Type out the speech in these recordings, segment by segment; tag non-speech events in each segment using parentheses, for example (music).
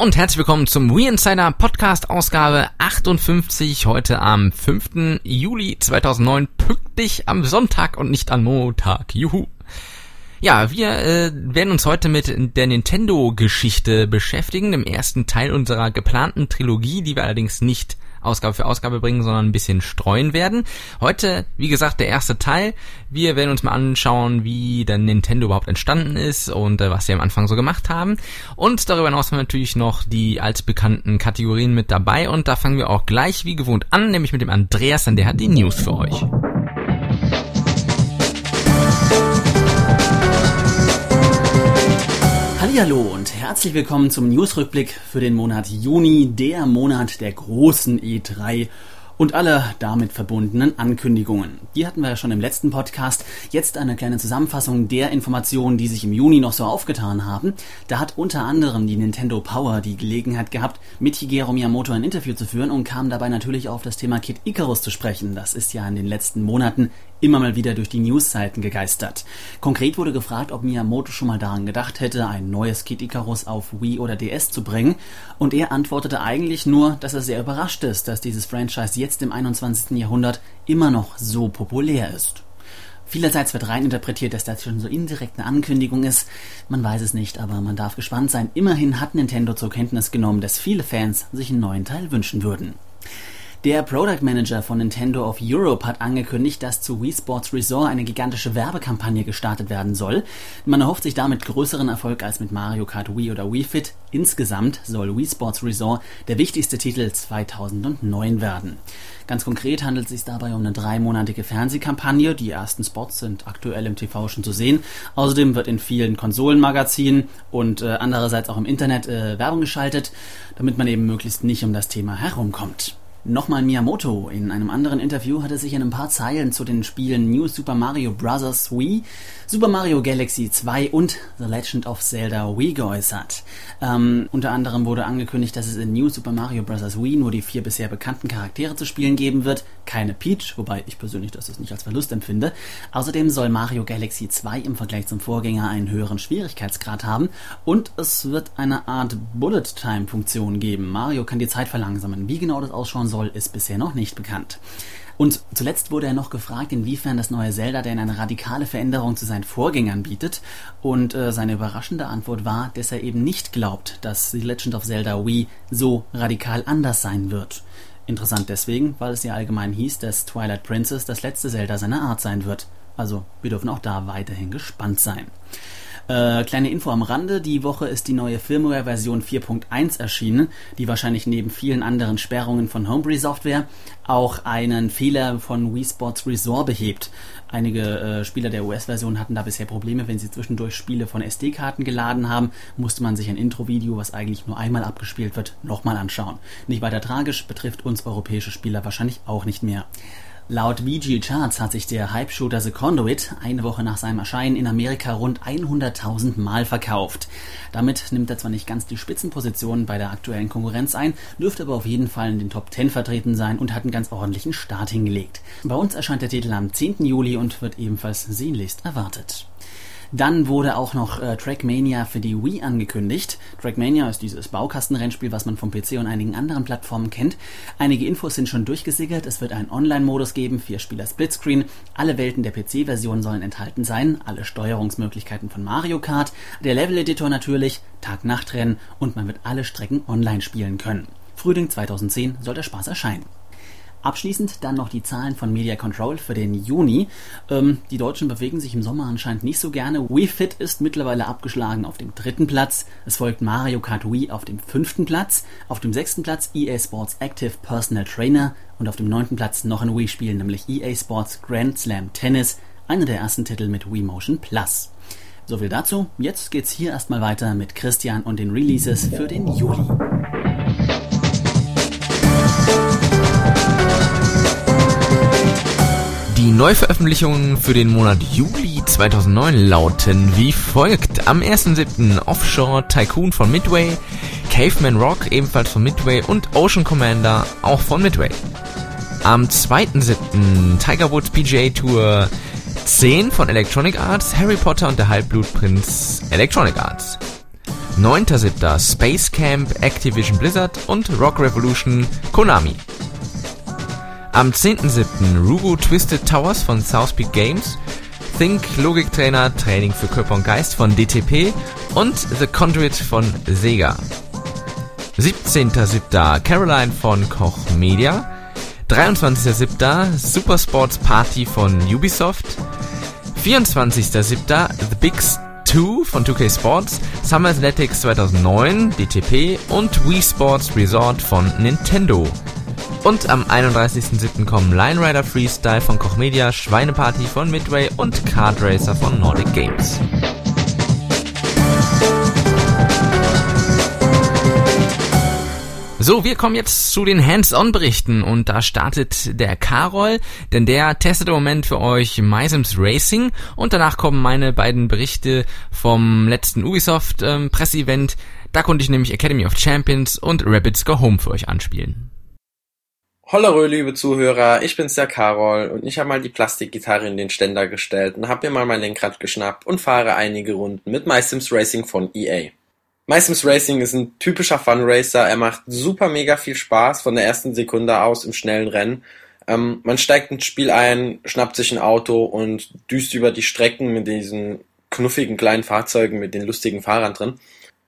Und herzlich willkommen zum We Insider Podcast Ausgabe 58 heute am 5. Juli 2009 pünktlich am Sonntag und nicht am Montag. Juhu. Ja, wir äh, werden uns heute mit der Nintendo-Geschichte beschäftigen, dem ersten Teil unserer geplanten Trilogie, die wir allerdings nicht Ausgabe für Ausgabe bringen, sondern ein bisschen streuen werden. Heute, wie gesagt, der erste Teil. Wir werden uns mal anschauen, wie der Nintendo überhaupt entstanden ist und äh, was sie am Anfang so gemacht haben. Und darüber hinaus haben wir natürlich noch die altbekannten Kategorien mit dabei und da fangen wir auch gleich wie gewohnt an, nämlich mit dem Andreas, denn der hat die News für euch. Hallo und herzlich willkommen zum Newsrückblick für den Monat Juni, der Monat der großen E3 und alle damit verbundenen Ankündigungen. Die hatten wir ja schon im letzten Podcast. Jetzt eine kleine Zusammenfassung der Informationen, die sich im Juni noch so aufgetan haben. Da hat unter anderem die Nintendo Power die Gelegenheit gehabt, mit Shigeru Miyamoto ein Interview zu führen und kam dabei natürlich auf das Thema Kid Icarus zu sprechen. Das ist ja in den letzten Monaten immer mal wieder durch die Newsseiten gegeistert. Konkret wurde gefragt, ob Miyamoto schon mal daran gedacht hätte, ein neues Kid Icarus auf Wii oder DS zu bringen. Und er antwortete eigentlich nur, dass er sehr überrascht ist, dass dieses Franchise jetzt im 21. Jahrhundert immer noch so populär ist. Vielerseits wird reininterpretiert, dass das schon so indirekt eine Ankündigung ist. Man weiß es nicht, aber man darf gespannt sein. Immerhin hat Nintendo zur Kenntnis genommen, dass viele Fans sich einen neuen Teil wünschen würden. Der Product Manager von Nintendo of Europe hat angekündigt, dass zu Wii Sports Resort eine gigantische Werbekampagne gestartet werden soll. Man erhofft sich damit größeren Erfolg als mit Mario Kart Wii oder Wii Fit. Insgesamt soll Wii Sports Resort der wichtigste Titel 2009 werden. Ganz konkret handelt es sich dabei um eine dreimonatige Fernsehkampagne. Die ersten Spots sind aktuell im TV schon zu sehen. Außerdem wird in vielen Konsolenmagazinen und äh, andererseits auch im Internet äh, Werbung geschaltet, damit man eben möglichst nicht um das Thema herumkommt. Nochmal Miyamoto. In einem anderen Interview hat er sich in ein paar Zeilen zu den Spielen New Super Mario Bros. Wii, Super Mario Galaxy 2 und The Legend of Zelda Wii geäußert. Ähm, unter anderem wurde angekündigt, dass es in New Super Mario Bros. Wii nur die vier bisher bekannten Charaktere zu spielen geben wird, keine Peach, wobei ich persönlich das nicht als Verlust empfinde. Außerdem soll Mario Galaxy 2 im Vergleich zum Vorgänger einen höheren Schwierigkeitsgrad haben und es wird eine Art Bullet Time Funktion geben. Mario kann die Zeit verlangsamen. Wie genau das ausschauen soll, ist bisher noch nicht bekannt. Und zuletzt wurde er noch gefragt, inwiefern das neue Zelda denn eine radikale Veränderung zu seinen Vorgängern bietet. Und äh, seine überraschende Antwort war, dass er eben nicht glaubt, dass The Legend of Zelda Wii so radikal anders sein wird. Interessant deswegen, weil es ja allgemein hieß, dass Twilight Princess das letzte Zelda seiner Art sein wird. Also wir dürfen auch da weiterhin gespannt sein. Äh, kleine Info am Rande, die Woche ist die neue Firmware-Version 4.1 erschienen, die wahrscheinlich neben vielen anderen Sperrungen von Homebrew-Software auch einen Fehler von Wii Sports Resort behebt. Einige äh, Spieler der US-Version hatten da bisher Probleme, wenn sie zwischendurch Spiele von SD-Karten geladen haben, musste man sich ein Intro-Video, was eigentlich nur einmal abgespielt wird, nochmal anschauen. Nicht weiter tragisch, betrifft uns europäische Spieler wahrscheinlich auch nicht mehr. Laut VG Charts hat sich der Hype-Shooter The Conduit eine Woche nach seinem Erscheinen in Amerika rund 100.000 Mal verkauft. Damit nimmt er zwar nicht ganz die Spitzenposition bei der aktuellen Konkurrenz ein, dürfte aber auf jeden Fall in den Top 10 vertreten sein und hat einen ganz ordentlichen Start hingelegt. Bei uns erscheint der Titel am 10. Juli und wird ebenfalls sehnlichst erwartet. Dann wurde auch noch äh, Trackmania für die Wii angekündigt. Trackmania ist dieses Baukastenrennspiel, was man vom PC und einigen anderen Plattformen kennt. Einige Infos sind schon durchgesickert. Es wird einen Online-Modus geben, vier Spieler Splitscreen. Alle Welten der PC-Version sollen enthalten sein, alle Steuerungsmöglichkeiten von Mario Kart, der Level-Editor natürlich, Tag-Nacht-Rennen und man wird alle Strecken online spielen können. Frühling 2010 soll der Spaß erscheinen. Abschließend dann noch die Zahlen von Media Control für den Juni. Ähm, die Deutschen bewegen sich im Sommer anscheinend nicht so gerne. Wii Fit ist mittlerweile abgeschlagen auf dem dritten Platz. Es folgt Mario Kart Wii auf dem fünften Platz. Auf dem sechsten Platz EA Sports Active Personal Trainer. Und auf dem neunten Platz noch ein Wii-Spiel, nämlich EA Sports Grand Slam Tennis. Einer der ersten Titel mit Wii Motion Plus. Soviel dazu. Jetzt geht's hier erstmal weiter mit Christian und den Releases für den Juli. Die Neuveröffentlichungen für den Monat Juli 2009 lauten wie folgt. Am 1.7. Offshore Tycoon von Midway, Caveman Rock ebenfalls von Midway und Ocean Commander auch von Midway. Am 2.7. Tiger Woods PGA Tour 10 von Electronic Arts, Harry Potter und der Halbblutprinz Electronic Arts. 9.7. Space Camp Activision Blizzard und Rock Revolution Konami. Am 10.7. Rugo Twisted Towers von Southpeak Games, Think Logik Trainer Training für Körper und Geist von DTP und The Conduit von Sega. 17.7. Caroline von Koch Media, 23.7. Super Sports Party von Ubisoft, 24.7. The Big 2 von 2K Sports, Summer Athletics 2009, DTP und Wii Sports Resort von Nintendo. Und am 31.07. kommen Line Rider Freestyle von Koch Media, Schweineparty von Midway und Kart Racer von Nordic Games. So, wir kommen jetzt zu den Hands-on-Berichten und da startet der Carol, denn der testet im Moment für euch MySims Racing und danach kommen meine beiden Berichte vom letzten Ubisoft ähm. Da konnte ich nämlich Academy of Champions und Rabbids Go Home für euch anspielen. Hollerö, liebe Zuhörer, ich bin's der Carol und ich habe mal die Plastikgitarre in den Ständer gestellt und habe mir mal mein Lenkrad geschnappt und fahre einige Runden mit MySims Racing von EA. MySims Racing ist ein typischer Funracer. Er macht super mega viel Spaß von der ersten Sekunde aus im schnellen Rennen. Ähm, man steigt ins Spiel ein, schnappt sich ein Auto und düst über die Strecken mit diesen knuffigen kleinen Fahrzeugen mit den lustigen Fahrern drin.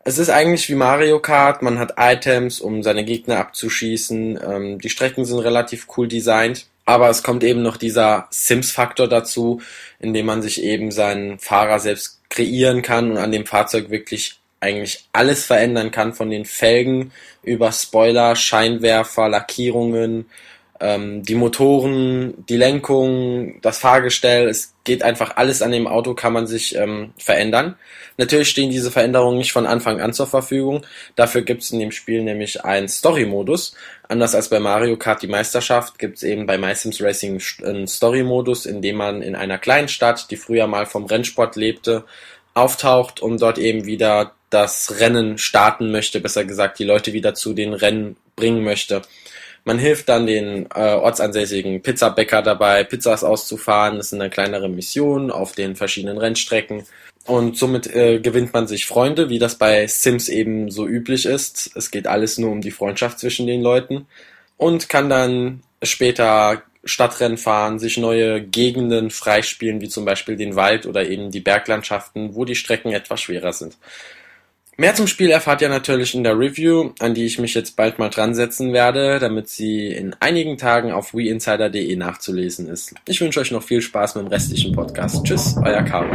Es ist eigentlich wie Mario Kart. Man hat Items, um seine Gegner abzuschießen. Ähm, die Strecken sind relativ cool designt. Aber es kommt eben noch dieser Sims-Faktor dazu, indem man sich eben seinen Fahrer selbst kreieren kann und an dem Fahrzeug wirklich eigentlich alles verändern kann, von den Felgen über Spoiler, Scheinwerfer, Lackierungen, ähm, die Motoren, die Lenkung, das Fahrgestell. Es geht einfach alles an dem Auto, kann man sich ähm, verändern. Natürlich stehen diese Veränderungen nicht von Anfang an zur Verfügung. Dafür gibt es in dem Spiel nämlich einen Story-Modus. Anders als bei Mario Kart die Meisterschaft gibt es eben bei MySims Racing einen Story-Modus, in dem man in einer kleinen Stadt, die früher mal vom Rennsport lebte, auftaucht, um dort eben wieder das Rennen starten möchte, besser gesagt die Leute wieder zu den Rennen bringen möchte. Man hilft dann den äh, ortsansässigen Pizzabäcker dabei, Pizzas auszufahren. Das ist eine kleinere Mission auf den verschiedenen Rennstrecken. Und somit äh, gewinnt man sich Freunde, wie das bei Sims eben so üblich ist. Es geht alles nur um die Freundschaft zwischen den Leuten. Und kann dann später Stadtrennen fahren, sich neue Gegenden freispielen, wie zum Beispiel den Wald oder eben die Berglandschaften, wo die Strecken etwas schwerer sind. Mehr zum Spiel erfahrt ihr natürlich in der Review, an die ich mich jetzt bald mal dran setzen werde, damit sie in einigen Tagen auf WeInsider.de nachzulesen ist. Ich wünsche euch noch viel Spaß mit dem restlichen Podcast. Tschüss, euer Caro.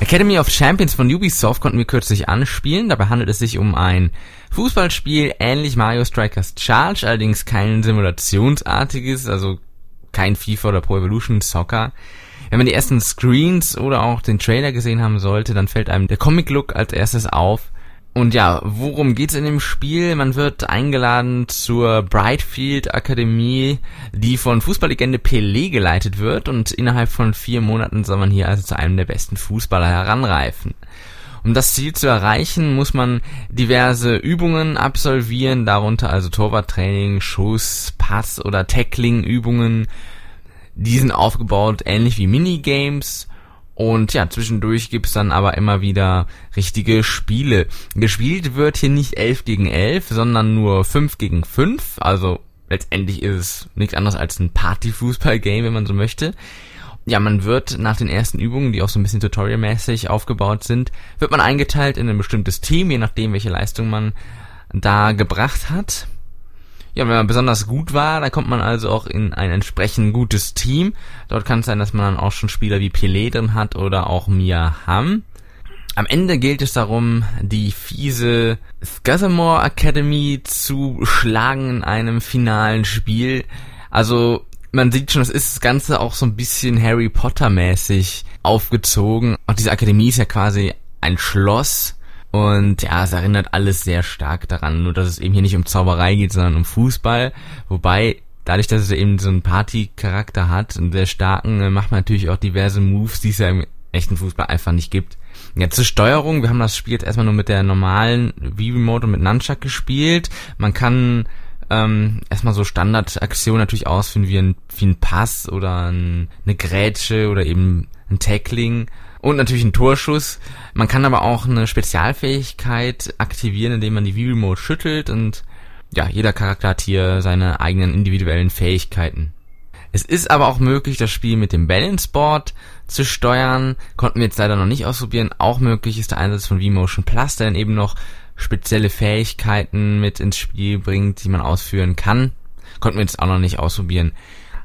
Academy of Champions von Ubisoft konnten wir kürzlich anspielen. Dabei handelt es sich um ein Fußballspiel ähnlich Mario Strikers Charge, allerdings kein simulationsartiges, also kein FIFA oder Pro Evolution Soccer. Wenn man die ersten Screens oder auch den Trailer gesehen haben sollte, dann fällt einem der Comic-Look als erstes auf. Und ja, worum geht's in dem Spiel? Man wird eingeladen zur Brightfield Akademie, die von Fußballlegende Pelé geleitet wird und innerhalb von vier Monaten soll man hier also zu einem der besten Fußballer heranreifen. Um das Ziel zu erreichen, muss man diverse Übungen absolvieren, darunter also Torwarttraining, Schuss, Pass oder Tackling-Übungen, die sind aufgebaut ähnlich wie Minigames. Und ja, zwischendurch gibt's dann aber immer wieder richtige Spiele. Gespielt wird hier nicht 11 gegen 11, sondern nur 5 gegen 5. Also letztendlich ist es nichts anderes als ein Party-Fußball-Game, wenn man so möchte. Ja, man wird nach den ersten Übungen, die auch so ein bisschen tutorialmäßig aufgebaut sind, wird man eingeteilt in ein bestimmtes Team, je nachdem, welche Leistung man da gebracht hat. Ja, wenn man besonders gut war, dann kommt man also auch in ein entsprechend gutes Team. Dort kann es sein, dass man dann auch schon Spieler wie Pelé drin hat oder auch Mia Hamm. Am Ende gilt es darum, die fiese Scathamore Academy zu schlagen in einem finalen Spiel. Also man sieht schon, es ist das Ganze auch so ein bisschen Harry Potter mäßig aufgezogen. Und diese Akademie ist ja quasi ein Schloss und ja, es erinnert alles sehr stark daran, nur dass es eben hier nicht um Zauberei geht, sondern um Fußball. Wobei, dadurch, dass es eben so einen Party-Charakter hat, einen sehr starken, äh, macht man natürlich auch diverse Moves, die es ja im echten Fußball einfach nicht gibt. Ja, zur Steuerung, wir haben das Spiel jetzt erstmal nur mit der normalen Wii-Remote und mit Nunchuck gespielt. Man kann ähm, erstmal so Standardaktionen natürlich ausführen wie ein, wie ein Pass oder ein, eine Grätsche oder eben ein Tackling und natürlich ein Torschuss. Man kann aber auch eine Spezialfähigkeit aktivieren, indem man die Wii-Remote schüttelt und ja, jeder Charakter hat hier seine eigenen individuellen Fähigkeiten. Es ist aber auch möglich, das Spiel mit dem Balance Board zu steuern. Konnten wir jetzt leider noch nicht ausprobieren. Auch möglich ist der Einsatz von V-Motion Plus, der dann eben noch spezielle Fähigkeiten mit ins Spiel bringt, die man ausführen kann. Konnten wir jetzt auch noch nicht ausprobieren.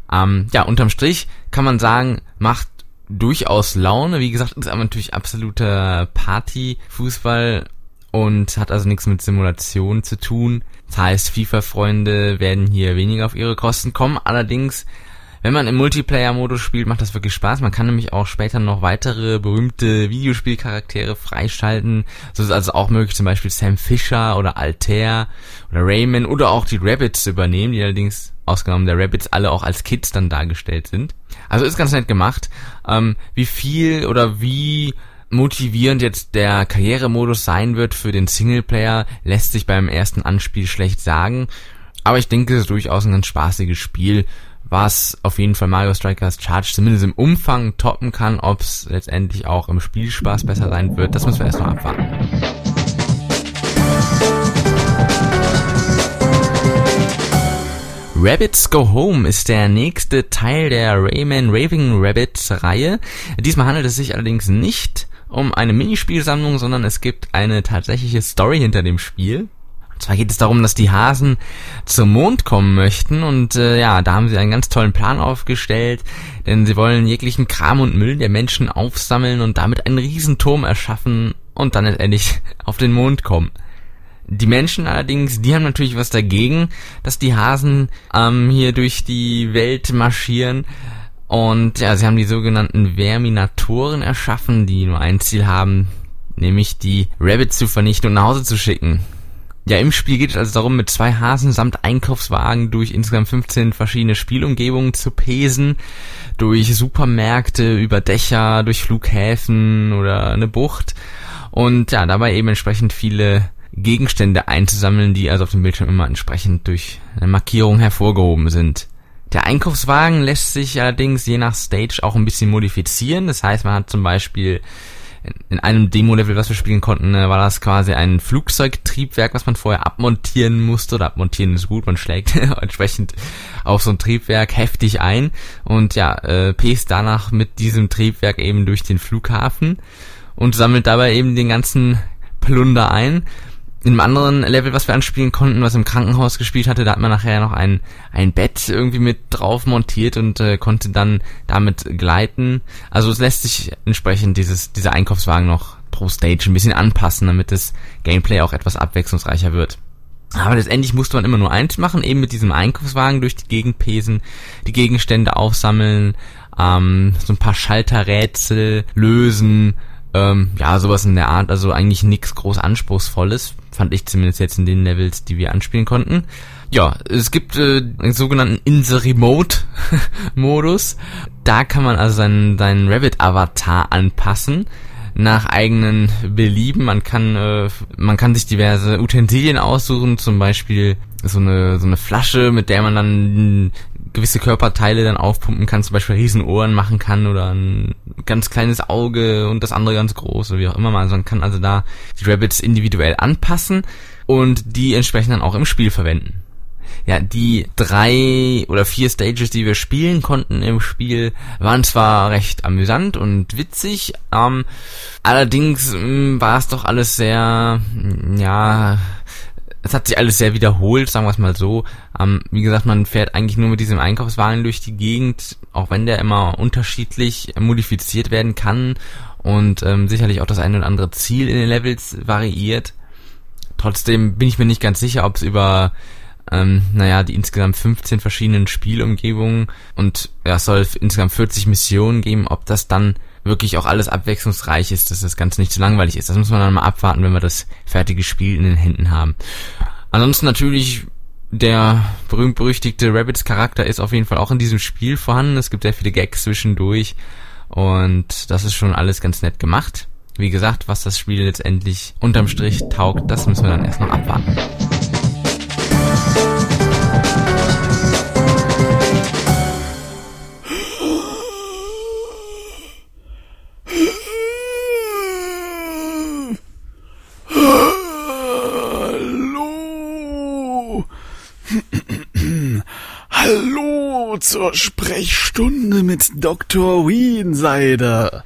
Ähm, ja, unterm Strich kann man sagen, macht durchaus Laune. Wie gesagt, ist aber natürlich absoluter Party-Fußball und hat also nichts mit Simulation zu tun. Das heißt, FIFA-Freunde werden hier weniger auf ihre Kosten kommen. Allerdings wenn man im Multiplayer-Modus spielt, macht das wirklich Spaß. Man kann nämlich auch später noch weitere berühmte Videospielcharaktere freischalten. So ist also auch möglich, zum Beispiel Sam Fisher oder Altair oder Rayman oder auch die Rabbits übernehmen, die allerdings ausgenommen der Rabbits alle auch als Kids dann dargestellt sind. Also ist ganz nett gemacht. Ähm, wie viel oder wie motivierend jetzt der Karrieremodus sein wird für den Singleplayer, lässt sich beim ersten Anspiel schlecht sagen. Aber ich denke, es ist durchaus ein ganz spaßiges Spiel was auf jeden Fall Mario Strikers Charge zumindest im Umfang toppen kann. Ob es letztendlich auch im Spielspaß besser sein wird, das müssen wir erst noch abwarten. Rabbits Go Home ist der nächste Teil der Rayman Raving Rabbits Reihe. Diesmal handelt es sich allerdings nicht um eine Minispielsammlung, sondern es gibt eine tatsächliche Story hinter dem Spiel. Und zwar geht es darum, dass die Hasen zum Mond kommen möchten und äh, ja, da haben sie einen ganz tollen Plan aufgestellt, denn sie wollen jeglichen Kram und Müll der Menschen aufsammeln und damit einen Riesenturm erschaffen und dann letztendlich (laughs) auf den Mond kommen. Die Menschen allerdings, die haben natürlich was dagegen, dass die Hasen ähm, hier durch die Welt marschieren. Und ja, sie haben die sogenannten Verminatoren erschaffen, die nur ein Ziel haben, nämlich die Rabbits zu vernichten und nach Hause zu schicken. Ja, im Spiel geht es also darum, mit zwei Hasen samt Einkaufswagen durch insgesamt 15 verschiedene Spielumgebungen zu pesen, durch Supermärkte, über Dächer, durch Flughäfen oder eine Bucht und ja, dabei eben entsprechend viele Gegenstände einzusammeln, die also auf dem Bildschirm immer entsprechend durch eine Markierung hervorgehoben sind. Der Einkaufswagen lässt sich allerdings je nach Stage auch ein bisschen modifizieren. Das heißt, man hat zum Beispiel in einem Demo-Level, was wir spielen konnten, äh, war das quasi ein Flugzeugtriebwerk, was man vorher abmontieren musste. Oder abmontieren ist gut, man schlägt (laughs) entsprechend auf so ein Triebwerk heftig ein und ja, äh, pest danach mit diesem Triebwerk eben durch den Flughafen und sammelt dabei eben den ganzen Plunder ein in einem anderen Level, was wir anspielen konnten, was im Krankenhaus gespielt hatte, da hat man nachher noch ein, ein Bett irgendwie mit drauf montiert und äh, konnte dann damit gleiten. Also es lässt sich entsprechend dieses, dieser Einkaufswagen noch pro Stage ein bisschen anpassen, damit das Gameplay auch etwas abwechslungsreicher wird. Aber letztendlich musste man immer nur eins machen, eben mit diesem Einkaufswagen durch die Gegend pesen, die Gegenstände aufsammeln, ähm, so ein paar Schalterrätsel lösen, ähm, ja, sowas in der Art, also eigentlich nichts groß Anspruchsvolles, fand ich zumindest jetzt in den Levels, die wir anspielen konnten. Ja, es gibt äh, einen sogenannten In the Remote Modus. Da kann man also seinen, seinen Rabbit-Avatar anpassen nach eigenen Belieben. Man kann, äh, man kann sich diverse Utensilien aussuchen, zum Beispiel so eine, so eine Flasche, mit der man dann gewisse Körperteile dann aufpumpen kann, zum Beispiel Riesenohren machen kann oder ein ganz kleines Auge und das andere ganz groß oder wie auch immer man. Also man kann also da die Rabbits individuell anpassen und die entsprechend dann auch im Spiel verwenden. Ja, die drei oder vier Stages, die wir spielen konnten im Spiel, waren zwar recht amüsant und witzig, ähm, allerdings mh, mm, war es doch alles sehr, ja, es hat sich alles sehr wiederholt, sagen wir es mal so. Ähm, wie gesagt, man fährt eigentlich nur mit diesem Einkaufswagen durch die Gegend, auch wenn der immer unterschiedlich modifiziert werden kann und ähm, sicherlich auch das eine oder andere Ziel in den Levels variiert. Trotzdem bin ich mir nicht ganz sicher, ob es über ähm, naja, die insgesamt 15 verschiedenen Spielumgebungen und ja, es soll insgesamt 40 Missionen geben, ob das dann wirklich auch alles abwechslungsreich ist, dass das Ganze nicht zu langweilig ist. Das muss man dann mal abwarten, wenn wir das fertige Spiel in den Händen haben. Ansonsten natürlich der berühmt-berüchtigte Rabbits Charakter ist auf jeden Fall auch in diesem Spiel vorhanden. Es gibt sehr viele Gags zwischendurch und das ist schon alles ganz nett gemacht. Wie gesagt, was das Spiel letztendlich unterm Strich taugt, das müssen wir dann erst noch abwarten. Zur Sprechstunde mit Dr. Wienseide.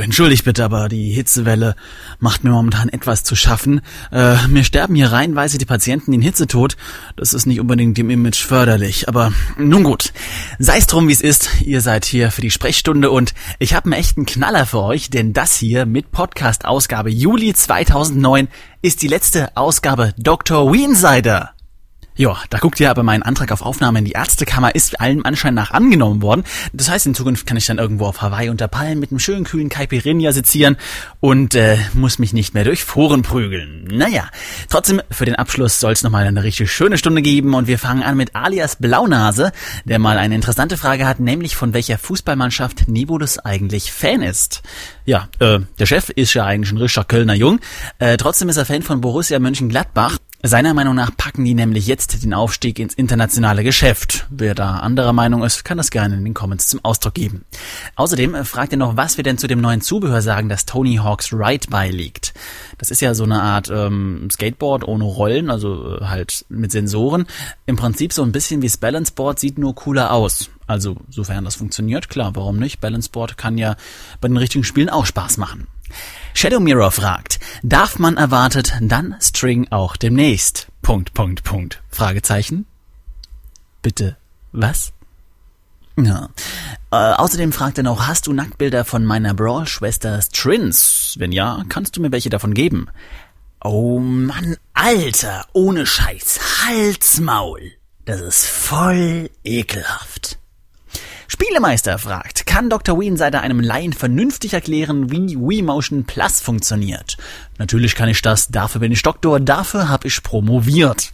Entschuldigt bitte, aber die Hitzewelle macht mir momentan etwas zu schaffen. Äh, mir sterben hier reihenweise die Patienten in Hitzetod. Das ist nicht unbedingt dem Image förderlich. Aber nun gut, sei es drum, wie es ist. Ihr seid hier für die Sprechstunde und ich habe einen echten Knaller für euch, denn das hier mit Podcast-Ausgabe Juli 2009 ist die letzte Ausgabe Dr. Wiensider. Ja, da guckt ihr aber mein Antrag auf Aufnahme in die Ärztekammer ist allem Anschein nach angenommen worden. Das heißt, in Zukunft kann ich dann irgendwo auf Hawaii unter Palmen mit einem schönen kühlen Caipirinha sezieren und äh, muss mich nicht mehr durch Foren prügeln. Naja, trotzdem, für den Abschluss soll es nochmal eine richtig schöne Stunde geben und wir fangen an mit alias Blaunase, der mal eine interessante Frage hat, nämlich von welcher Fußballmannschaft Nebulus eigentlich Fan ist. Ja, äh, der Chef ist ja eigentlich ein richtiger Kölner Jung. Äh, trotzdem ist er Fan von Borussia Mönchengladbach seiner Meinung nach packen die nämlich jetzt den Aufstieg ins internationale Geschäft. Wer da anderer Meinung ist, kann das gerne in den Comments zum Ausdruck geben. Außerdem fragt er noch, was wir denn zu dem neuen Zubehör sagen, das Tony Hawks Ride beiliegt. Das ist ja so eine Art ähm, Skateboard ohne Rollen, also äh, halt mit Sensoren. Im Prinzip so ein bisschen wie das Balanceboard, sieht nur cooler aus. Also sofern das funktioniert, klar, warum nicht? Balanceboard kann ja bei den richtigen Spielen auch Spaß machen. Shadow Mirror fragt, darf man erwartet, dann String auch demnächst? Punkt, Punkt, Punkt. Fragezeichen. Bitte, was? Ja. Äh, außerdem fragt er noch, hast du Nacktbilder von meiner Brawl-Schwester Strins? Wenn ja, kannst du mir welche davon geben? Oh Mann, Alter, ohne Scheiß, Halsmaul. Das ist voll ekelhaft. Spielemeister fragt, kann Dr. Weensider einem Laien vernünftig erklären, wie WeMotion Plus funktioniert? Natürlich kann ich das, dafür bin ich Doktor, dafür habe ich promoviert.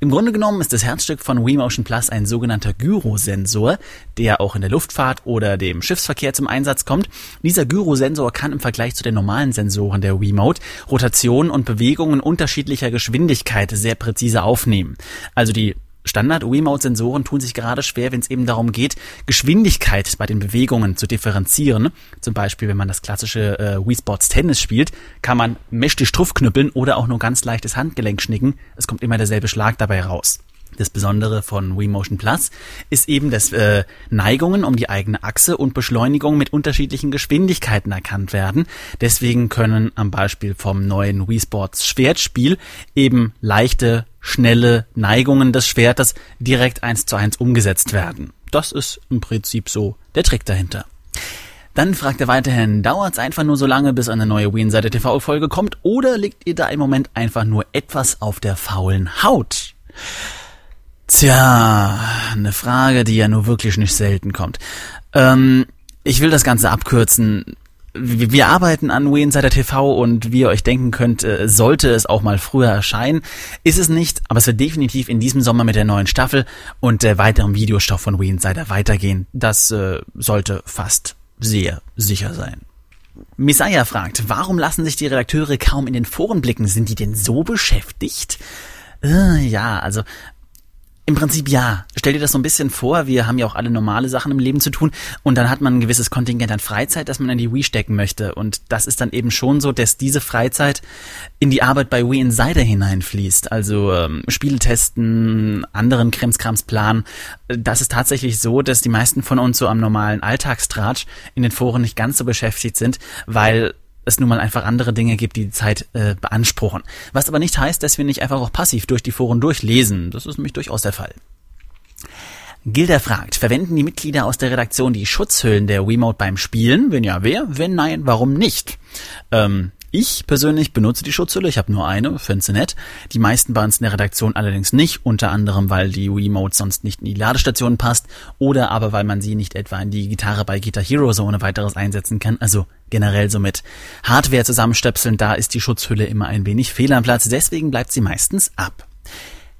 Im Grunde genommen ist das Herzstück von WeMotion Plus ein sogenannter Gyrosensor, der auch in der Luftfahrt oder dem Schiffsverkehr zum Einsatz kommt. Dieser Gyrosensor kann im Vergleich zu den normalen Sensoren der Wiimote Rotationen und Bewegungen unterschiedlicher Geschwindigkeit sehr präzise aufnehmen. Also die Standard-Wiimote-Sensoren tun sich gerade schwer, wenn es eben darum geht, Geschwindigkeit bei den Bewegungen zu differenzieren. Zum Beispiel, wenn man das klassische äh, Wii Sports Tennis spielt, kann man mächtig knüppeln oder auch nur ganz leichtes Handgelenk schnicken. Es kommt immer derselbe Schlag dabei raus. Das Besondere von Wii Motion Plus ist eben, dass äh, Neigungen um die eigene Achse und Beschleunigung mit unterschiedlichen Geschwindigkeiten erkannt werden. Deswegen können am Beispiel vom neuen Wii Sports Schwertspiel eben leichte schnelle Neigungen des Schwertes direkt eins zu eins umgesetzt werden. Das ist im Prinzip so der Trick dahinter. Dann fragt er weiterhin, dauert's einfach nur so lange, bis eine neue Wien-Seite TV-Folge kommt, oder liegt ihr da im Moment einfach nur etwas auf der faulen Haut? Tja, eine Frage, die ja nur wirklich nicht selten kommt. Ähm, ich will das Ganze abkürzen wir arbeiten an Insider TV und wie ihr euch denken könnt, äh, sollte es auch mal früher erscheinen. Ist es nicht, aber es wird definitiv in diesem Sommer mit der neuen Staffel und der weiteren Videostoff von Insider weitergehen. Das äh, sollte fast sehr sicher sein. Messiah fragt, warum lassen sich die Redakteure kaum in den Foren blicken? Sind die denn so beschäftigt? Äh, ja, also im Prinzip ja. Stell dir das so ein bisschen vor, wir haben ja auch alle normale Sachen im Leben zu tun und dann hat man ein gewisses Kontingent an Freizeit, das man in die Wii stecken möchte und das ist dann eben schon so, dass diese Freizeit in die Arbeit bei Wii Insider hineinfließt, also ähm, Spiele testen, anderen Krimskrams planen. Das ist tatsächlich so, dass die meisten von uns so am normalen Alltagstratsch in den Foren nicht ganz so beschäftigt sind, weil es nun mal einfach andere Dinge gibt, die die Zeit äh, beanspruchen. Was aber nicht heißt, dass wir nicht einfach auch passiv durch die Foren durchlesen. Das ist nämlich durchaus der Fall. Gilder fragt, verwenden die Mitglieder aus der Redaktion die Schutzhüllen der Wiimote beim Spielen? Wenn ja, wer? Wenn nein, warum nicht? Ähm, ich persönlich benutze die Schutzhülle, ich habe nur eine, finde sie nett. Die meisten bei uns in der Redaktion allerdings nicht, unter anderem, weil die Wiimote sonst nicht in die Ladestation passt oder aber weil man sie nicht etwa in die Gitarre bei Guitar Hero so ohne weiteres einsetzen kann. Also generell so mit Hardware zusammenstöpseln, da ist die Schutzhülle immer ein wenig fehl am Platz, deswegen bleibt sie meistens ab.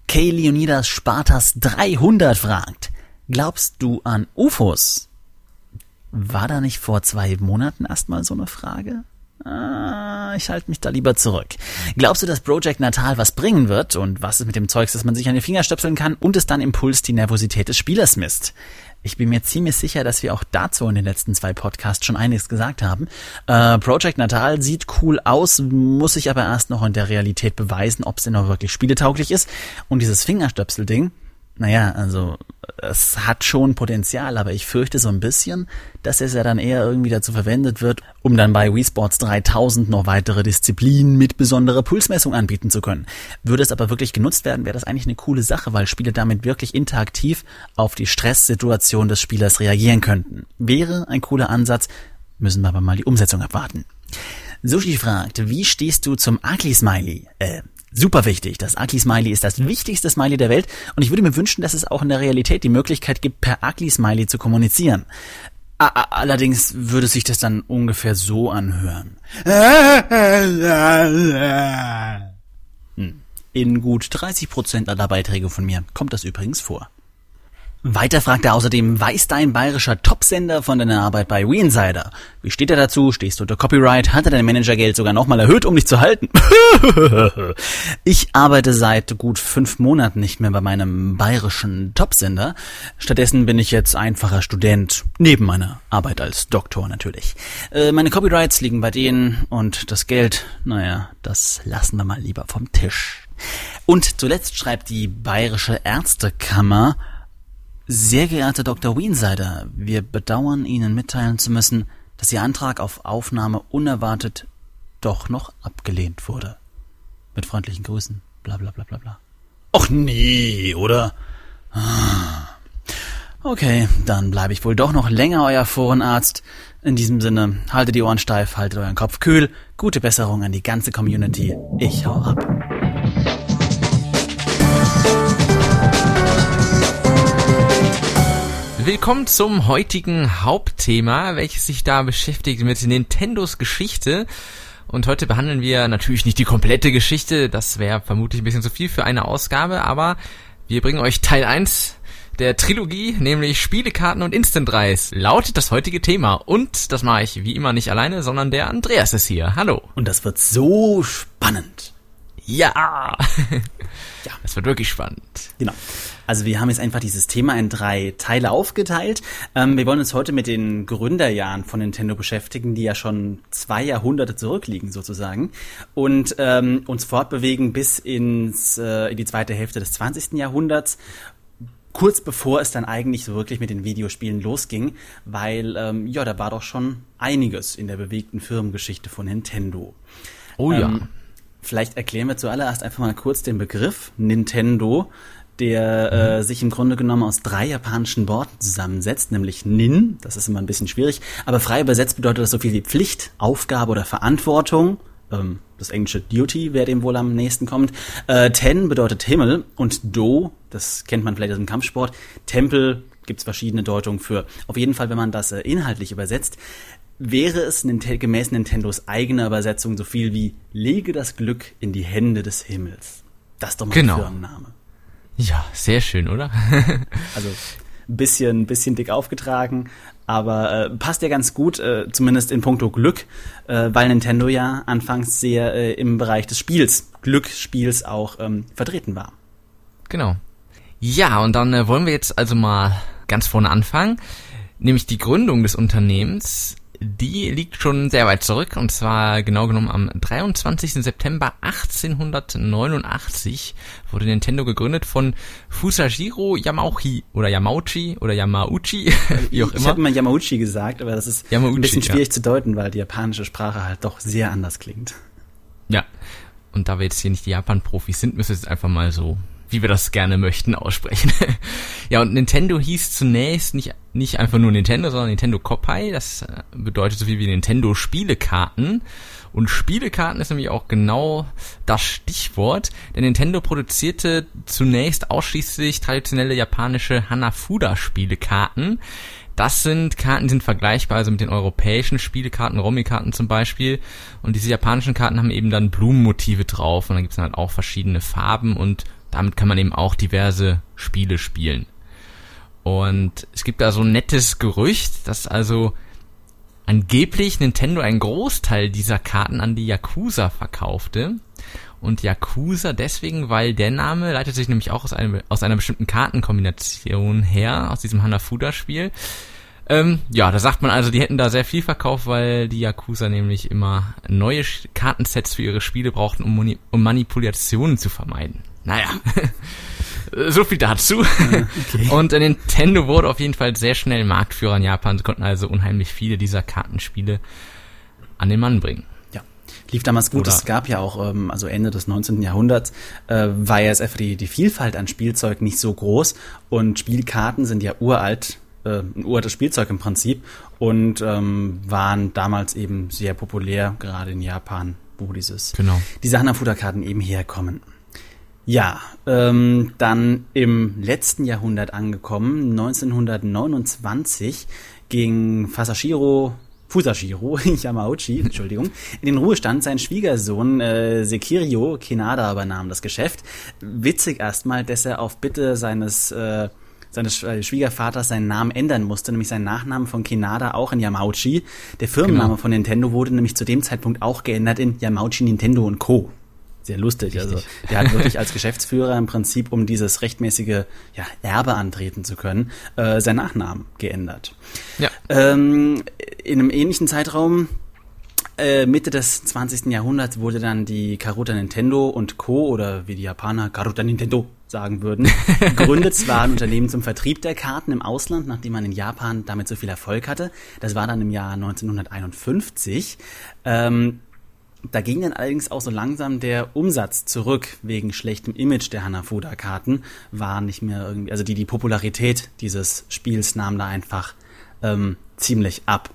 K. Leonidas Spartas 300 fragt, glaubst du an UFOs? War da nicht vor zwei Monaten erstmal so eine Frage? Ah, ich halte mich da lieber zurück. Glaubst du, dass Project Natal was bringen wird? Und was ist mit dem Zeugs, das man sich an den Finger stöpseln kann und es dann Impuls die Nervosität des Spielers misst? Ich bin mir ziemlich sicher, dass wir auch dazu in den letzten zwei Podcasts schon einiges gesagt haben. Äh, Project Natal sieht cool aus, muss sich aber erst noch in der Realität beweisen, ob es denn auch wirklich spieletauglich ist. Und dieses Fingerstöpsel-Ding, Naja, also es hat schon Potenzial, aber ich fürchte so ein bisschen, dass es ja dann eher irgendwie dazu verwendet wird, um dann bei Wii Sports 3000 noch weitere Disziplinen mit besonderer Pulsmessung anbieten zu können. Würde es aber wirklich genutzt werden, wäre das eigentlich eine coole Sache, weil Spieler damit wirklich interaktiv auf die Stresssituation des Spielers reagieren könnten. Wäre ein cooler Ansatz, müssen wir aber mal die Umsetzung abwarten. Sushi fragt, wie stehst du zum Ugly Smiley? Äh, super wichtig. Das Ugly Smiley ist das wichtigste Smiley der Welt und ich würde mir wünschen, dass es auch in der Realität die Möglichkeit gibt, per Ugly Smiley zu kommunizieren. Allerdings würde sich das dann ungefähr so anhören. Hm. In gut 30% aller Beiträge von mir kommt das übrigens vor. Weiter fragt er außerdem, weiß dein bayerischer Topsender von deiner Arbeit bei WeInsider? Wie steht er dazu? Stehst du unter Copyright? Hat er dein Managergeld sogar nochmal erhöht, um dich zu halten? (laughs) ich arbeite seit gut fünf Monaten nicht mehr bei meinem bayerischen Topsender. Stattdessen bin ich jetzt einfacher Student, neben meiner Arbeit als Doktor natürlich. Äh, meine Copyrights liegen bei denen und das Geld, naja, das lassen wir mal lieber vom Tisch. Und zuletzt schreibt die bayerische Ärztekammer, sehr geehrter Dr. Weensider, wir bedauern Ihnen mitteilen zu müssen, dass Ihr Antrag auf Aufnahme unerwartet doch noch abgelehnt wurde. Mit freundlichen Grüßen, bla bla bla bla bla. Och nee, oder? Ah. Okay, dann bleibe ich wohl doch noch länger euer Forenarzt. In diesem Sinne, haltet die Ohren steif, haltet euren Kopf kühl. Gute Besserung an die ganze Community. Ich hau ab. Willkommen zum heutigen Hauptthema, welches sich da beschäftigt mit Nintendos Geschichte. Und heute behandeln wir natürlich nicht die komplette Geschichte, das wäre vermutlich ein bisschen zu viel für eine Ausgabe, aber wir bringen euch Teil 1 der Trilogie, nämlich Spielekarten und Instant Reis, lautet das heutige Thema. Und das mache ich wie immer nicht alleine, sondern der Andreas ist hier. Hallo. Und das wird so spannend. Ja. (laughs) ja. Das wird wirklich spannend. Genau. Also wir haben jetzt einfach dieses Thema in drei Teile aufgeteilt. Ähm, wir wollen uns heute mit den Gründerjahren von Nintendo beschäftigen, die ja schon zwei Jahrhunderte zurückliegen sozusagen und ähm, uns fortbewegen bis ins, äh, in die zweite Hälfte des 20. Jahrhunderts kurz bevor es dann eigentlich so wirklich mit den Videospielen losging, weil ähm, ja, da war doch schon einiges in der bewegten Firmengeschichte von Nintendo. Oh ja. Ähm, vielleicht erklären wir zuallererst einfach mal kurz den Begriff Nintendo der äh, sich im Grunde genommen aus drei japanischen Worten zusammensetzt, nämlich Nin, das ist immer ein bisschen schwierig, aber frei übersetzt bedeutet das so viel wie Pflicht, Aufgabe oder Verantwortung. Ähm, das englische Duty, wer dem wohl am nächsten kommt. Äh, Ten bedeutet Himmel und Do, das kennt man vielleicht aus dem Kampfsport, Tempel gibt's verschiedene Deutungen für. Auf jeden Fall, wenn man das äh, inhaltlich übersetzt, wäre es gemäß Nintendos eigener Übersetzung so viel wie lege das Glück in die Hände des Himmels. Das ist doch mal genau. ein Firmenname. Ja, sehr schön, oder? (laughs) also ein bisschen, bisschen dick aufgetragen, aber äh, passt ja ganz gut, äh, zumindest in puncto Glück, äh, weil Nintendo ja anfangs sehr äh, im Bereich des Spiels, Glücksspiels auch ähm, vertreten war. Genau. Ja, und dann äh, wollen wir jetzt also mal ganz vorne anfangen, nämlich die Gründung des Unternehmens die liegt schon sehr weit zurück und zwar genau genommen am 23. September 1889 wurde Nintendo gegründet von Fusajiro Yamauchi oder Yamauchi oder Yamauchi, (laughs) wie auch immer. Ich habe immer Yamauchi gesagt, aber das ist Yamauchi, ein bisschen schwierig ja. zu deuten, weil die japanische Sprache halt doch sehr anders klingt. Ja, und da wir jetzt hier nicht die Japan-Profis sind, müssen wir jetzt einfach mal so wie wir das gerne möchten, aussprechen. (laughs) ja, und Nintendo hieß zunächst nicht, nicht einfach nur Nintendo, sondern Nintendo Kopai. Das äh, bedeutet so viel wie Nintendo Spielekarten. Und Spielekarten ist nämlich auch genau das Stichwort, denn Nintendo produzierte zunächst ausschließlich traditionelle japanische Hanafuda-Spielekarten. Das sind Karten, die sind vergleichbar also mit den europäischen Spielekarten, Romy-Karten zum Beispiel. Und diese japanischen Karten haben eben dann Blumenmotive drauf und dann gibt es dann halt auch verschiedene Farben und damit kann man eben auch diverse Spiele spielen. Und es gibt da so ein nettes Gerücht, dass also angeblich Nintendo einen Großteil dieser Karten an die Yakuza verkaufte. Und Yakuza deswegen, weil der Name leitet sich nämlich auch aus, einem, aus einer bestimmten Kartenkombination her, aus diesem Hanafuda-Spiel. Ähm, ja, da sagt man also, die hätten da sehr viel verkauft, weil die Yakuza nämlich immer neue Kartensets für ihre Spiele brauchten, um, um Manipulationen zu vermeiden. Naja. (laughs) So viel dazu. Okay. Und Nintendo wurde auf jeden Fall sehr schnell Marktführer in Japan. Sie konnten also unheimlich viele dieser Kartenspiele an den Mann bringen. Ja, lief damals gut. Oder es gab ja auch, ähm, also Ende des 19. Jahrhunderts, äh, war ja einfach die, die Vielfalt an Spielzeug nicht so groß und Spielkarten sind ja uralt, äh, ein uraltes Spielzeug im Prinzip und ähm, waren damals eben sehr populär, gerade in Japan, wo dieses, genau. diese Hanafuda-Karten eben herkommen. Ja, ähm, dann im letzten Jahrhundert angekommen, 1929 ging Fasashiro Fusashiro (laughs) Yamauchi, Entschuldigung, in den Ruhestand. Sein Schwiegersohn äh, Sekirio Kinada übernahm das Geschäft. Witzig erstmal, dass er auf Bitte seines äh, seines äh, Schwiegervaters seinen Namen ändern musste, nämlich seinen Nachnamen von Kinada auch in Yamauchi. Der Firmenname genau. von Nintendo wurde nämlich zu dem Zeitpunkt auch geändert in Yamauchi Nintendo und Co sehr lustig. Richtig. Also der hat wirklich als Geschäftsführer im Prinzip, um dieses rechtmäßige ja, Erbe antreten zu können, äh, seinen Nachnamen geändert. Ja. Ähm, in einem ähnlichen Zeitraum äh, Mitte des 20. Jahrhunderts wurde dann die Karuta Nintendo und Co. oder wie die Japaner Karuta Nintendo sagen würden, (laughs) gegründet. Es war ein Unternehmen zum Vertrieb der Karten im Ausland, nachdem man in Japan damit so viel Erfolg hatte. Das war dann im Jahr 1951. Ähm, da ging dann allerdings auch so langsam der Umsatz zurück wegen schlechtem Image der Hanafuda-Karten. War nicht mehr irgendwie, also die, die Popularität dieses Spiels nahm da einfach ähm, ziemlich ab.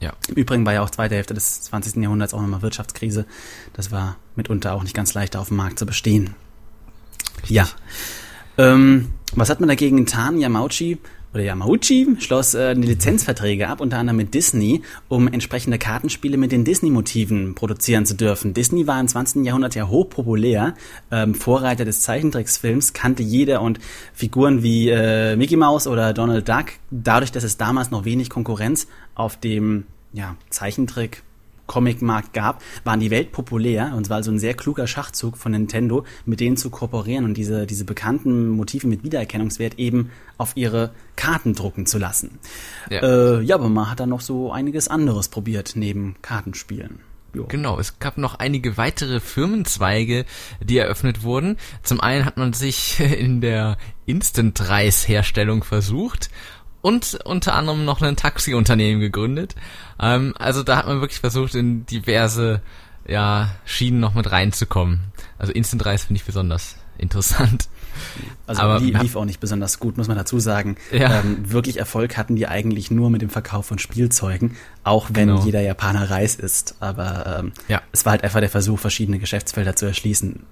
Ja. Im Übrigen war ja auch zweite Hälfte des 20. Jahrhunderts auch nochmal Wirtschaftskrise. Das war mitunter auch nicht ganz leicht auf dem Markt zu bestehen. Ja. Ähm, was hat man dagegen getan? Yamauchi oder Yamauchi schloss äh, Lizenzverträge ab, unter anderem mit Disney, um entsprechende Kartenspiele mit den Disney-Motiven produzieren zu dürfen. Disney war im 20. Jahrhundert ja hochpopulär. Ähm, Vorreiter des Zeichentricksfilms kannte jeder und Figuren wie äh, Mickey Mouse oder Donald Duck, dadurch, dass es damals noch wenig Konkurrenz auf dem ja, Zeichentrick Comicmarkt gab, waren die Welt populär und es war also ein sehr kluger Schachzug von Nintendo, mit denen zu kooperieren und diese, diese bekannten Motive mit Wiedererkennungswert eben auf ihre Karten drucken zu lassen. Ja, äh, ja aber man hat dann noch so einiges anderes probiert neben Kartenspielen. Genau, es gab noch einige weitere Firmenzweige, die eröffnet wurden. Zum einen hat man sich (laughs) in der Instant-Reis-Herstellung versucht und unter anderem noch ein Taxiunternehmen gegründet. Ähm, also da hat man wirklich versucht, in diverse ja, Schienen noch mit reinzukommen. Also Instant Reis finde ich besonders interessant. Also Aber, lief, auch nicht besonders gut, muss man dazu sagen. Ja. Ähm, wirklich Erfolg hatten die eigentlich nur mit dem Verkauf von Spielzeugen, auch wenn genau. jeder Japaner Reis ist. Aber ähm, ja. es war halt einfach der Versuch, verschiedene Geschäftsfelder zu erschließen.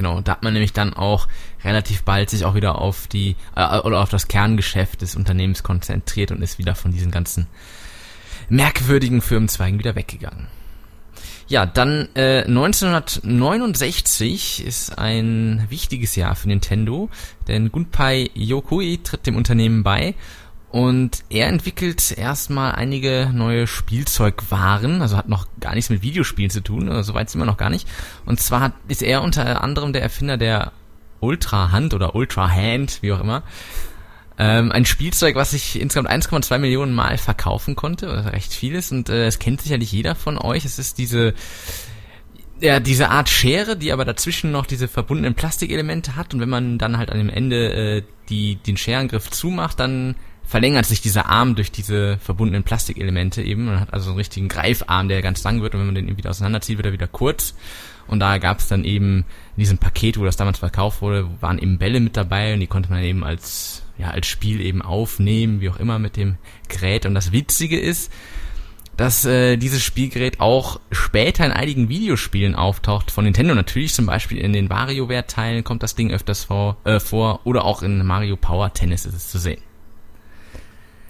Genau, da hat man nämlich dann auch relativ bald sich auch wieder auf die äh, oder auf das Kerngeschäft des Unternehmens konzentriert und ist wieder von diesen ganzen merkwürdigen Firmenzweigen wieder weggegangen. Ja, dann äh, 1969 ist ein wichtiges Jahr für Nintendo, denn Gunpei Yokoi tritt dem Unternehmen bei und er entwickelt erstmal einige neue Spielzeugwaren, also hat noch gar nichts mit Videospielen zu tun, also soweit sind wir noch gar nicht. Und zwar hat, ist er unter anderem der Erfinder der Ultra Hand oder Ultra Hand, wie auch immer. Ähm, ein Spielzeug, was sich insgesamt 1,2 Millionen Mal verkaufen konnte, was recht viel ist. Und äh, es kennt sicherlich jeder von euch. Es ist diese ja, diese Art Schere, die aber dazwischen noch diese verbundenen Plastikelemente hat und wenn man dann halt an dem Ende äh, die, den Scherengriff zumacht, dann verlängert sich dieser Arm durch diese verbundenen Plastikelemente eben. Man hat also einen richtigen Greifarm, der ganz lang wird und wenn man den irgendwie auseinanderzieht, wird er wieder kurz. Und da gab es dann eben in diesem Paket, wo das damals verkauft wurde, waren eben Bälle mit dabei und die konnte man eben als, ja, als Spiel eben aufnehmen, wie auch immer mit dem Gerät. Und das Witzige ist, dass äh, dieses Spielgerät auch später in einigen Videospielen auftaucht von Nintendo. Natürlich zum Beispiel in den WarioWare-Teilen kommt das Ding öfters vor, äh, vor oder auch in Mario Power Tennis ist es zu sehen.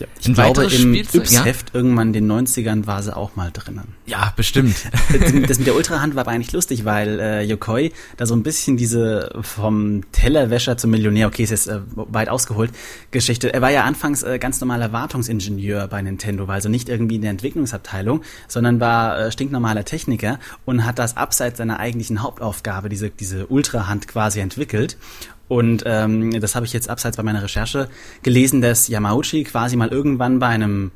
Ja, ich Ein glaube, im Yps-Heft ja? irgendwann in den 90ern war sie auch mal drinnen. Ja, bestimmt. (laughs) das mit der Ultrahand war aber eigentlich lustig, weil äh, Yokoi da so ein bisschen diese vom Tellerwäscher zum Millionär, okay, ist jetzt äh, weit ausgeholt, Geschichte. Er war ja anfangs äh, ganz normaler Wartungsingenieur bei Nintendo, war also nicht irgendwie in der Entwicklungsabteilung, sondern war äh, stinknormaler Techniker und hat das abseits seiner eigentlichen Hauptaufgabe, diese, diese Ultrahand quasi entwickelt und ähm, das habe ich jetzt abseits bei meiner Recherche gelesen, dass Yamauchi quasi mal irgendwann bei einem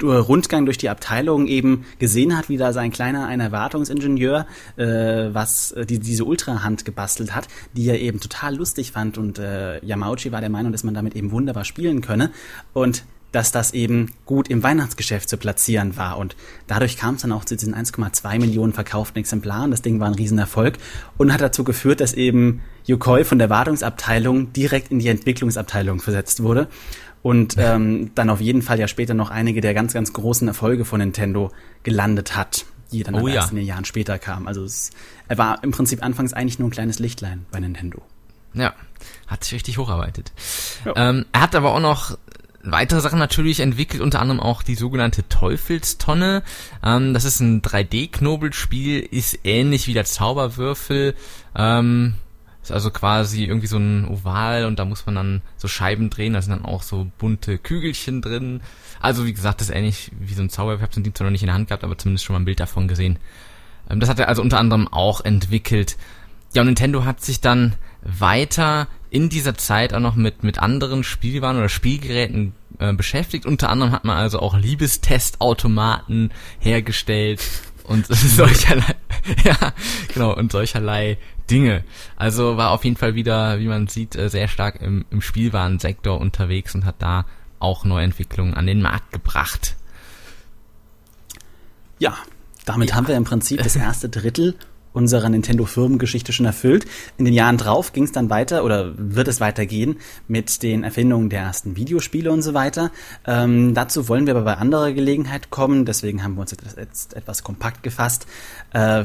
Rundgang durch die Abteilung eben gesehen hat, wie da sein kleiner ein Erwartungsingenieur äh, was äh, die, diese Ultra-Hand gebastelt hat, die er eben total lustig fand. Und äh, Yamauchi war der Meinung, dass man damit eben wunderbar spielen könne. Und dass das eben gut im Weihnachtsgeschäft zu platzieren war. Und dadurch kam es dann auch zu diesen 1,2 Millionen verkauften Exemplaren. Das Ding war ein Riesenerfolg und hat dazu geführt, dass eben Yokoi von der Wartungsabteilung direkt in die Entwicklungsabteilung versetzt wurde und ähm, dann auf jeden Fall ja später noch einige der ganz, ganz großen Erfolge von Nintendo gelandet hat, die dann oh, erst in den Jahren später kamen. Also es, er war im Prinzip anfangs eigentlich nur ein kleines Lichtlein bei Nintendo. Ja, hat sich richtig hocharbeitet. Ja. Ähm, er hat aber auch noch weitere Sachen natürlich entwickelt, unter anderem auch die sogenannte Teufelstonne. Ähm, das ist ein 3D-Knobelspiel, ist ähnlich wie der Zauberwürfel. Ähm, ist also quasi irgendwie so ein Oval und da muss man dann so Scheiben drehen, da sind dann auch so bunte Kügelchen drin. Also wie gesagt, das ist ähnlich wie so ein Zauberwürfel. Ich habe es in dem zwar noch nicht in der Hand gehabt, aber zumindest schon mal ein Bild davon gesehen. Ähm, das hat er also unter anderem auch entwickelt. Ja, und Nintendo hat sich dann weiter in dieser Zeit auch noch mit, mit anderen Spielwaren oder Spielgeräten äh, beschäftigt. Unter anderem hat man also auch Liebestestautomaten hergestellt und (laughs) solcherlei, (laughs) ja, genau, und solcherlei Dinge. Also war auf jeden Fall wieder, wie man sieht, äh, sehr stark im, im Spielwarensektor unterwegs und hat da auch Neuentwicklungen an den Markt gebracht. Ja, damit ja. haben wir im Prinzip das (laughs) erste Drittel unserer Nintendo-Firmengeschichte schon erfüllt. In den Jahren drauf ging es dann weiter oder wird es weitergehen mit den Erfindungen der ersten Videospiele und so weiter. Ähm, dazu wollen wir aber bei anderer Gelegenheit kommen, deswegen haben wir uns jetzt, etwas kompakt gefasst. Äh,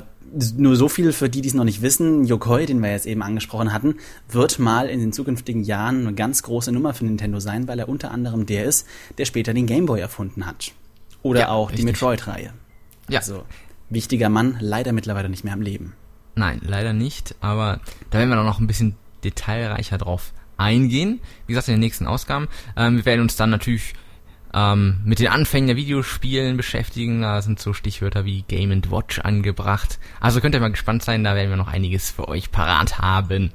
nur so viel für die, die es noch nicht wissen. Yokoi, den wir jetzt eben angesprochen hatten, wird mal in den zukünftigen Jahren eine ganz große Nummer für Nintendo sein, weil er unter anderem der ist, der später den Game Boy erfunden hat. Oder ja, auch richtig. die Metroid-Reihe. Ja. Also wichtiger Mann, leider mittlerweile nicht mehr am Leben. Nein, leider nicht, aber da werden wir noch ein bisschen detailreicher drauf eingehen. Wie gesagt, in den nächsten Ausgaben. Ähm, wir werden uns dann natürlich ähm, mit den Anfängen der Videospielen beschäftigen. Da sind so Stichwörter wie Game and Watch angebracht. Also könnt ihr mal gespannt sein, da werden wir noch einiges für euch parat haben.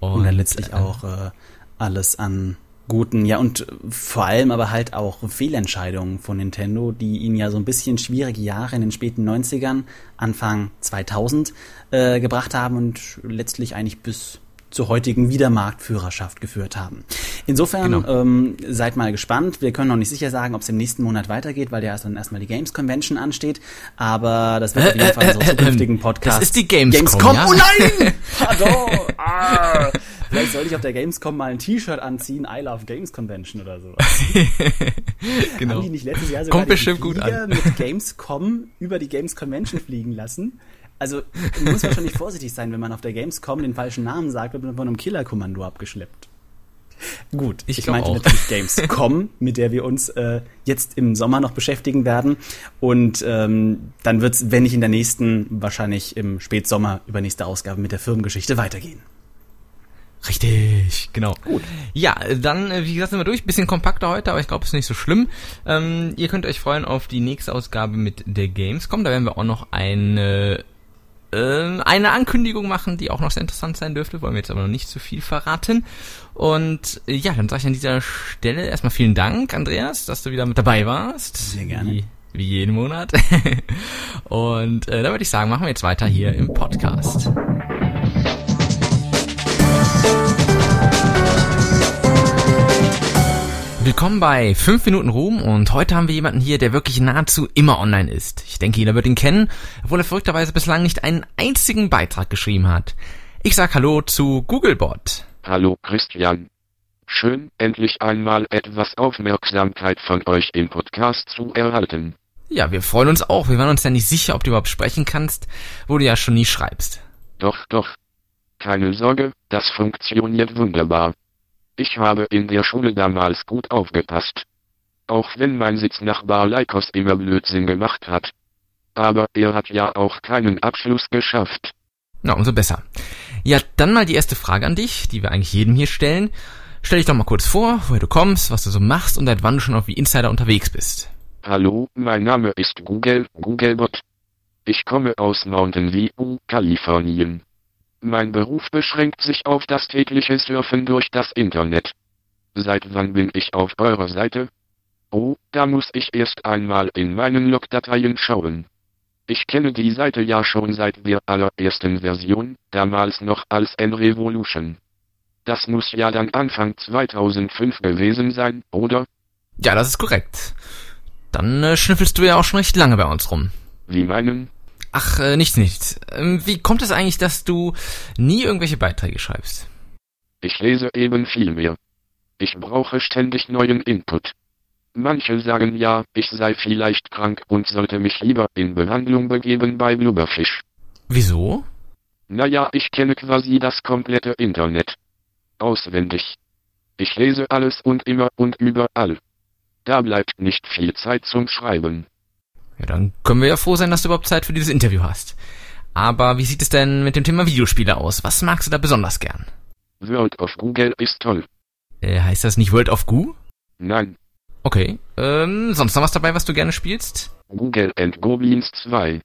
Und, Und dann letztlich äh, auch äh, alles an guten, ja und vor allem aber halt auch Fehlentscheidungen von Nintendo, die ihnen ja so ein bisschen schwierige Jahre in den späten 90ern, Anfang 2000 äh, gebracht haben und letztlich eigentlich bis zur heutigen Wiedermarktführerschaft geführt haben. Insofern genau. ähm, seid mal gespannt. Wir können noch nicht sicher sagen, ob es im nächsten Monat weitergeht, weil ja erst dann erstmal die Games Convention ansteht. Aber das wird auf jeden Fall unser zukünftigen (laughs) Podcast. Das ist die Gamescom. Gamescom. Ja? Oh nein! (laughs) Pardon! Ah. Vielleicht sollte ich auf der Gamescom mal ein T-Shirt anziehen, I Love Games Convention oder so. (laughs) genau. Haben die nicht letztes Jahr sogar Kommt bestimmt gut an. mit Gamescom über die Games Convention fliegen lassen? Also man muss wahrscheinlich vorsichtig sein, wenn man auf der Gamescom den falschen Namen sagt, wird man von einem Killerkommando abgeschleppt. Gut, ich, ich meinte auch. natürlich Gamescom, mit der wir uns äh, jetzt im Sommer noch beschäftigen werden. Und ähm, dann wird es, wenn nicht in der nächsten, wahrscheinlich im Spätsommer, übernächste Ausgabe mit der Firmengeschichte weitergehen. Richtig, genau. Gut. Ja, dann, äh, wie gesagt, sind wir durch. Bisschen kompakter heute, aber ich glaube, es ist nicht so schlimm. Ähm, ihr könnt euch freuen auf die nächste Ausgabe mit der Gamescom. Da werden wir auch noch eine äh, eine Ankündigung machen, die auch noch sehr interessant sein dürfte. Wollen wir jetzt aber noch nicht zu viel verraten. Und äh, ja, dann sage ich an dieser Stelle erstmal vielen Dank, Andreas, dass du wieder mit dabei warst. Sehr gerne. Wie, wie jeden Monat. (laughs) Und äh, da würde ich sagen, machen wir jetzt weiter hier im Podcast. Willkommen bei 5 Minuten Ruhm und heute haben wir jemanden hier, der wirklich nahezu immer online ist. Ich denke, jeder wird ihn kennen, obwohl er verrückterweise bislang nicht einen einzigen Beitrag geschrieben hat. Ich sag Hallo zu Googlebot. Hallo Christian. Schön, endlich einmal etwas Aufmerksamkeit von euch im Podcast zu erhalten. Ja, wir freuen uns auch. Wir waren uns ja nicht sicher, ob du überhaupt sprechen kannst, wo du ja schon nie schreibst. Doch, doch. Keine Sorge, das funktioniert wunderbar. Ich habe in der Schule damals gut aufgepasst. Auch wenn mein Sitznachbar Leikos immer Blödsinn gemacht hat. Aber er hat ja auch keinen Abschluss geschafft. Na, umso besser. Ja, dann mal die erste Frage an dich, die wir eigentlich jedem hier stellen. Stell dich doch mal kurz vor, woher du kommst, was du so machst und seit wann du schon auf wie Insider unterwegs bist. Hallo, mein Name ist Google, Googlebot. Ich komme aus Mountain View, Kalifornien. Mein Beruf beschränkt sich auf das tägliche Surfen durch das Internet. Seit wann bin ich auf eurer Seite? Oh, da muss ich erst einmal in meinen Logdateien schauen. Ich kenne die Seite ja schon seit der allerersten Version, damals noch als N-Revolution. Das muss ja dann Anfang 2005 gewesen sein, oder? Ja, das ist korrekt. Dann äh, schnüffelst du ja auch schon recht lange bei uns rum. Wie meinen? Ach, äh, nichts, nichts. Ähm, wie kommt es eigentlich, dass du nie irgendwelche Beiträge schreibst? Ich lese eben viel mehr. Ich brauche ständig neuen Input. Manche sagen ja, ich sei vielleicht krank und sollte mich lieber in Behandlung begeben bei Blubberfisch. Wieso? Naja, ich kenne quasi das komplette Internet. Auswendig. Ich lese alles und immer und überall. Da bleibt nicht viel Zeit zum Schreiben. Ja, dann können wir ja froh sein, dass du überhaupt Zeit für dieses Interview hast. Aber wie sieht es denn mit dem Thema Videospiele aus? Was magst du da besonders gern? World of Google ist toll. Äh, heißt das nicht World of Goo? Nein, Okay. Ähm, sonst noch was dabei, was du gerne spielst? Google and Goblins 2.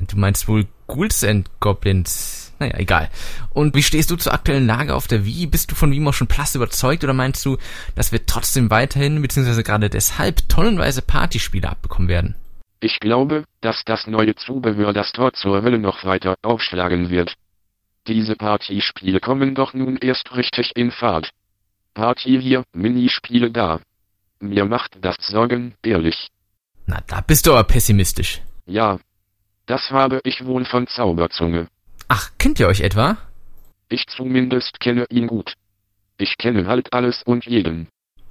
Du meinst wohl Ghouls and Goblins. Naja, egal. Und wie stehst du zur aktuellen Lage auf der Wii? Bist du von Wii Motion Plus überzeugt oder meinst du, dass wir trotzdem weiterhin, beziehungsweise gerade deshalb, tonnenweise Partyspiele abbekommen werden? Ich glaube, dass das neue Zubehör das Tor zur Hölle noch weiter aufschlagen wird. Diese Partyspiele kommen doch nun erst richtig in Fahrt. Party hier, Minispiele da. Mir macht das Sorgen, ehrlich. Na, da bist du aber pessimistisch. Ja. Das habe ich wohl von Zauberzunge. Ach, kennt ihr euch etwa? Ich zumindest kenne ihn gut. Ich kenne halt alles und jeden.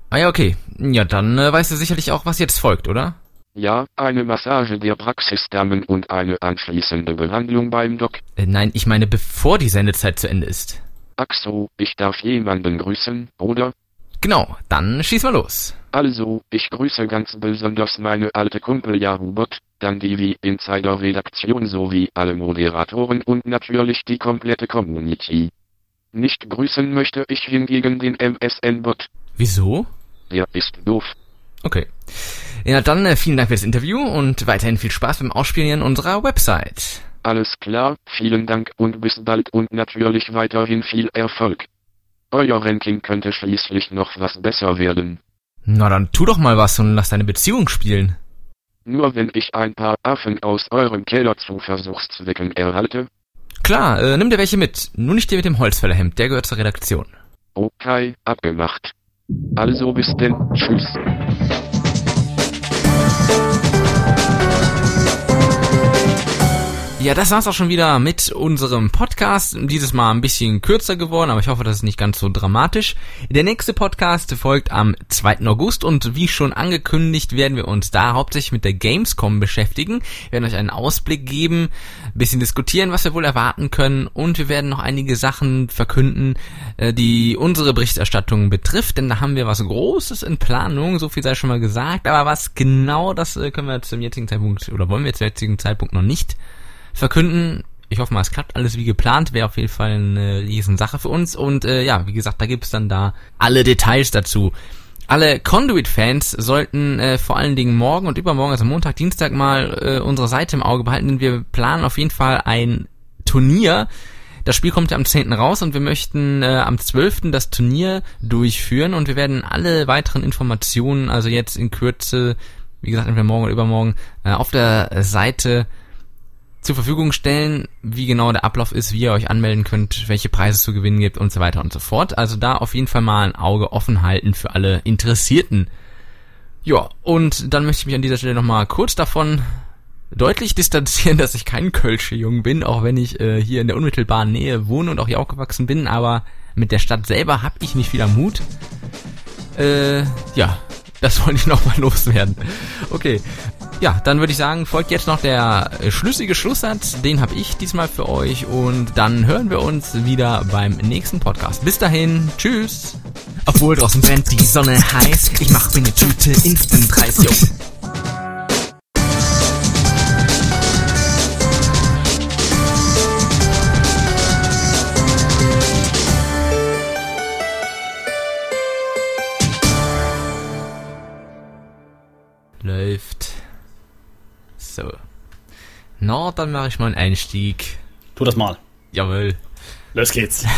Ah ja, okay. Ja, dann äh, weißt du sicherlich auch, was jetzt folgt, oder? Ja, eine Massage der Praxisdamen und eine anschließende Behandlung beim Doc. Äh, nein, ich meine, bevor die Sendezeit zu Ende ist. Ach so, ich darf jemanden grüßen, oder? Genau, dann schieß mal los. Also, ich grüße ganz besonders meine alte Kumpel Jahubert, dann die wie Insider Redaktion sowie alle Moderatoren und natürlich die komplette Community. Nicht grüßen möchte ich hingegen den MSN-Bot. Wieso? Der ist doof. Okay. Ja, dann äh, vielen Dank für das Interview und weiterhin viel Spaß beim Ausspielen unserer Website. Alles klar, vielen Dank und bis bald und natürlich weiterhin viel Erfolg. Euer Ranking könnte schließlich noch was besser werden. Na dann tu doch mal was und lass deine Beziehung spielen. Nur wenn ich ein paar Affen aus eurem Keller zu Versuchszwecken erhalte? Klar, äh, nimm dir welche mit. Nur nicht der mit dem Holzfällerhemd, der gehört zur Redaktion. Okay, abgemacht. Also bis denn, tschüss. Ja, das war's auch schon wieder mit unserem Podcast. Dieses Mal ein bisschen kürzer geworden, aber ich hoffe, das ist nicht ganz so dramatisch. Der nächste Podcast folgt am 2. August und wie schon angekündigt, werden wir uns da hauptsächlich mit der Gamescom beschäftigen. Wir werden euch einen Ausblick geben, ein bisschen diskutieren, was wir wohl erwarten können und wir werden noch einige Sachen verkünden, äh, die unsere Berichterstattung betrifft, denn da haben wir was Großes in Planung, so viel sei schon mal gesagt, aber was genau, das äh, können wir zum jetzigen Zeitpunkt oder wollen wir zum jetzigen Zeitpunkt noch nicht verkünden. Ich hoffe mal, es klappt alles wie geplant. Wäre auf jeden Fall eine Riesensache für uns. Und äh, ja, wie gesagt, da gibt's dann da alle Details dazu. Alle Conduit-Fans sollten äh, vor allen Dingen morgen und übermorgen, also Montag, Dienstag mal äh, unsere Seite im Auge behalten, denn wir planen auf jeden Fall ein Turnier. Das Spiel kommt ja am 10. raus und wir möchten äh, am 12. das Turnier durchführen und wir werden alle weiteren Informationen, also jetzt in Kürze, wie gesagt, entweder morgen oder übermorgen, äh, auf der Seite zur Verfügung stellen, wie genau der Ablauf ist, wie ihr euch anmelden könnt, welche Preise es zu gewinnen gibt und so weiter und so fort. Also da auf jeden Fall mal ein Auge offen halten für alle Interessierten. Ja, und dann möchte ich mich an dieser Stelle nochmal kurz davon deutlich distanzieren, (laughs) dass ich kein Kölsche Jung bin, auch wenn ich äh, hier in der unmittelbaren Nähe wohne und auch hier aufgewachsen bin, aber mit der Stadt selber habe ich nicht viel Mut. Äh, ja, das (laughs) wollte ich nochmal loswerden. Okay, ja, dann würde ich sagen, folgt jetzt noch der schlüssige Schlusssatz. Den habe ich diesmal für euch. Und dann hören wir uns wieder beim nächsten Podcast. Bis dahin, tschüss. Obwohl draußen brennt die Sonne heiß, ich mach mir eine Tüte Instant-Reis. Läuft. So. Na, dann mache ich mal einen Einstieg. Tu das mal. Jawohl. Los geht's. (laughs)